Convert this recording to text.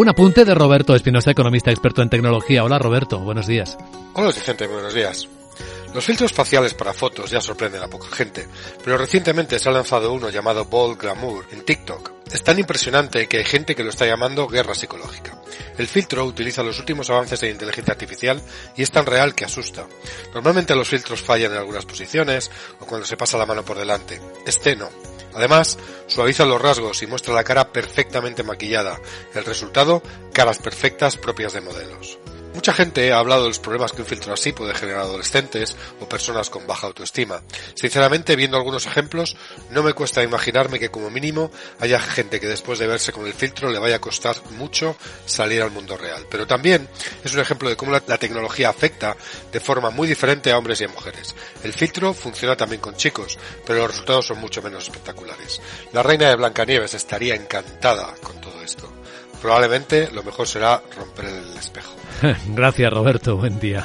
Un apunte de Roberto Espinosa, economista experto en tecnología. Hola Roberto, buenos días. Hola Vicente, buenos días. Los filtros faciales para fotos ya sorprenden a poca gente, pero recientemente se ha lanzado uno llamado Bold Glamour en TikTok. Es tan impresionante que hay gente que lo está llamando guerra psicológica. El filtro utiliza los últimos avances de inteligencia artificial y es tan real que asusta. Normalmente los filtros fallan en algunas posiciones o cuando se pasa la mano por delante. Este no. Además, suaviza los rasgos y muestra la cara perfectamente maquillada. El resultado, caras perfectas propias de modelos. Mucha gente ha hablado de los problemas que un filtro así puede generar adolescentes o personas con baja autoestima. Sinceramente, viendo algunos ejemplos, no me cuesta imaginarme que como mínimo haya gente que después de verse con el filtro le vaya a costar mucho salir al mundo real. Pero también es un ejemplo de cómo la, tecnología afecta de forma muy diferente a hombres y a mujeres. El filtro funciona también con chicos, pero los resultados son mucho menos espectaculares. La reina de Blancanieves estaría encantada con todo esto. Probablemente lo mejor será romper el espejo. Gracias Roberto, buen día.